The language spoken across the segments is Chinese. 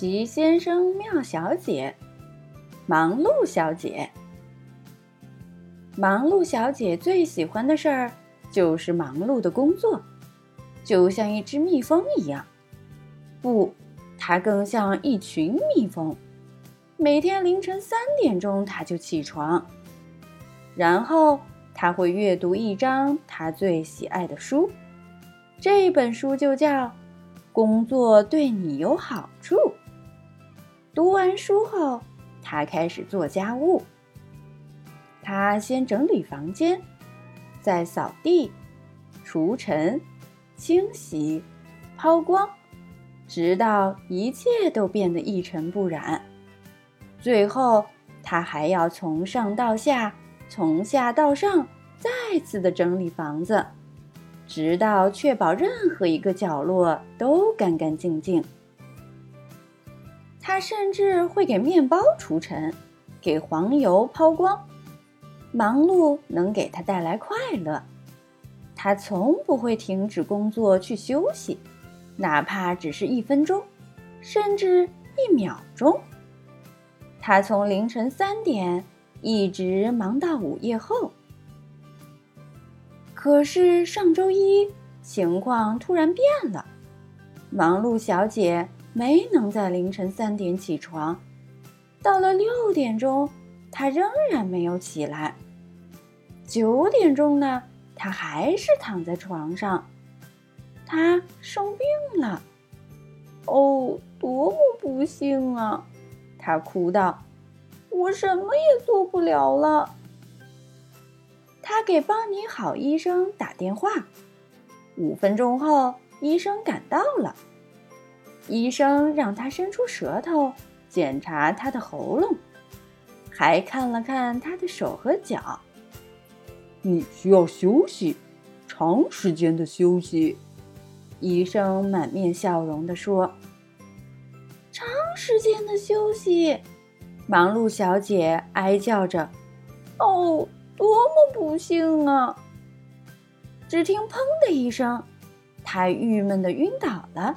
奇先生、妙小姐，忙碌小姐。忙碌小姐最喜欢的事儿就是忙碌的工作，就像一只蜜蜂一样。不，它更像一群蜜蜂。每天凌晨三点钟，它就起床，然后它会阅读一张它最喜爱的书。这本书就叫《工作对你有好处》。读完书后，他开始做家务。他先整理房间，再扫地、除尘、清洗、抛光，直到一切都变得一尘不染。最后，他还要从上到下，从下到上，再次的整理房子，直到确保任何一个角落都干干净净。他甚至会给面包除尘，给黄油抛光。忙碌能给他带来快乐，他从不会停止工作去休息，哪怕只是一分钟，甚至一秒钟。他从凌晨三点一直忙到午夜后。可是上周一情况突然变了，忙碌小姐。没能在凌晨三点起床，到了六点钟，他仍然没有起来。九点钟呢，他还是躺在床上。他生病了，哦，多么不幸啊！他哭道：“我什么也做不了了。”他给邦尼好医生打电话。五分钟后，医生赶到了。医生让他伸出舌头检查他的喉咙，还看了看他的手和脚。你需要休息，长时间的休息。医生满面笑容地说：“长时间的休息。”忙碌小姐哀叫着：“哦，多么不幸啊！”只听“砰”的一声，她郁闷的晕倒了。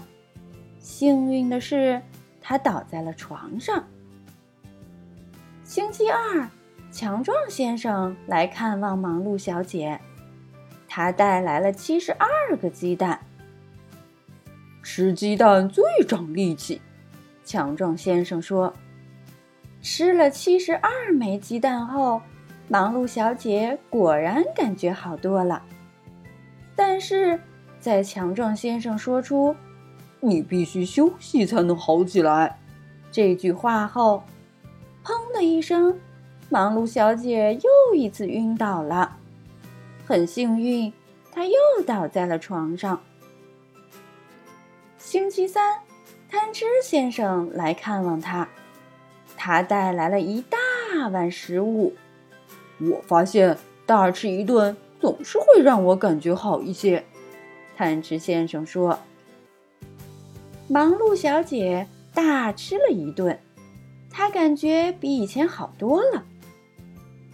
幸运的是，他倒在了床上。星期二，强壮先生来看望忙碌小姐，他带来了七十二个鸡蛋。吃鸡蛋最长力气，强壮先生说。吃了七十二枚鸡蛋后，忙碌小姐果然感觉好多了。但是在强壮先生说出。你必须休息才能好起来。这句话后，砰的一声，忙碌小姐又一次晕倒了。很幸运，她又倒在了床上。星期三，贪吃先生来看望她，他带来了一大碗食物。我发现大吃一顿总是会让我感觉好一些，贪吃先生说。忙碌小姐大吃了一顿，她感觉比以前好多了。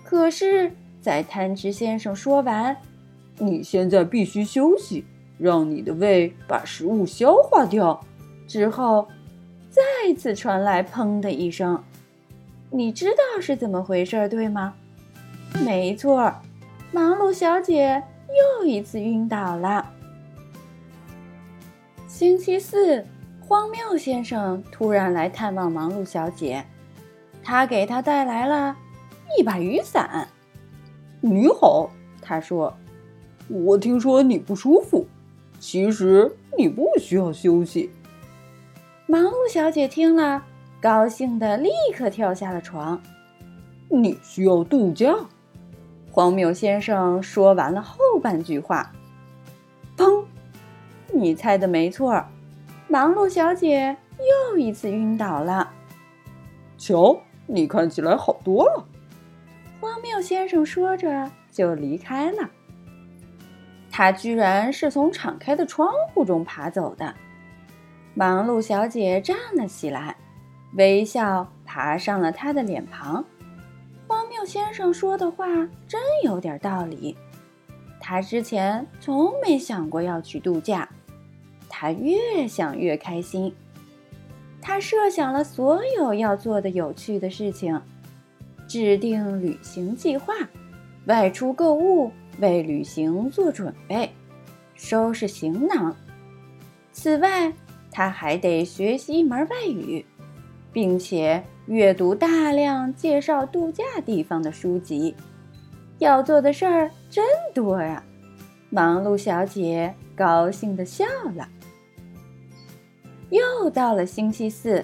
可是，在贪吃先生说完“你现在必须休息，让你的胃把食物消化掉”之后，再次传来“砰”的一声。你知道是怎么回事，对吗？没错，忙碌小姐又一次晕倒了。星期四。荒谬先生突然来探望忙碌小姐，他给她带来了一把雨伞。你好，他说：“我听说你不舒服，其实你不需要休息。”忙碌小姐听了，高兴的立刻跳下了床。你需要度假。荒谬先生说完了后半句话，砰！你猜的没错。忙碌小姐又一次晕倒了。瞧，你看起来好多了。荒谬先生说着就离开了。他居然是从敞开的窗户中爬走的。忙碌小姐站了起来，微笑爬上了他的脸庞。荒谬先生说的话真有点道理。他之前从没想过要去度假。他越想越开心。她设想了所有要做的有趣的事情，制定旅行计划，外出购物，为旅行做准备，收拾行囊。此外，她还得学习一门外语，并且阅读大量介绍度假地方的书籍。要做的事儿真多呀！忙碌小姐高兴地笑了。又到了星期四，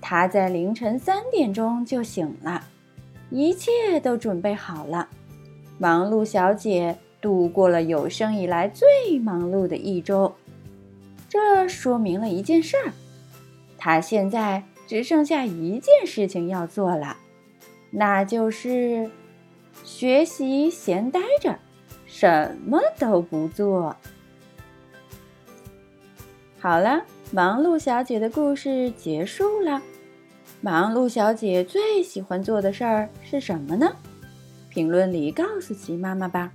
她在凌晨三点钟就醒了，一切都准备好了。忙碌小姐度过了有生以来最忙碌的一周。这说明了一件事儿：她现在只剩下一件事情要做了，那就是学习闲待着，什么都不做。好了。忙碌小姐的故事结束了。忙碌小姐最喜欢做的事儿是什么呢？评论里告诉琪妈妈吧。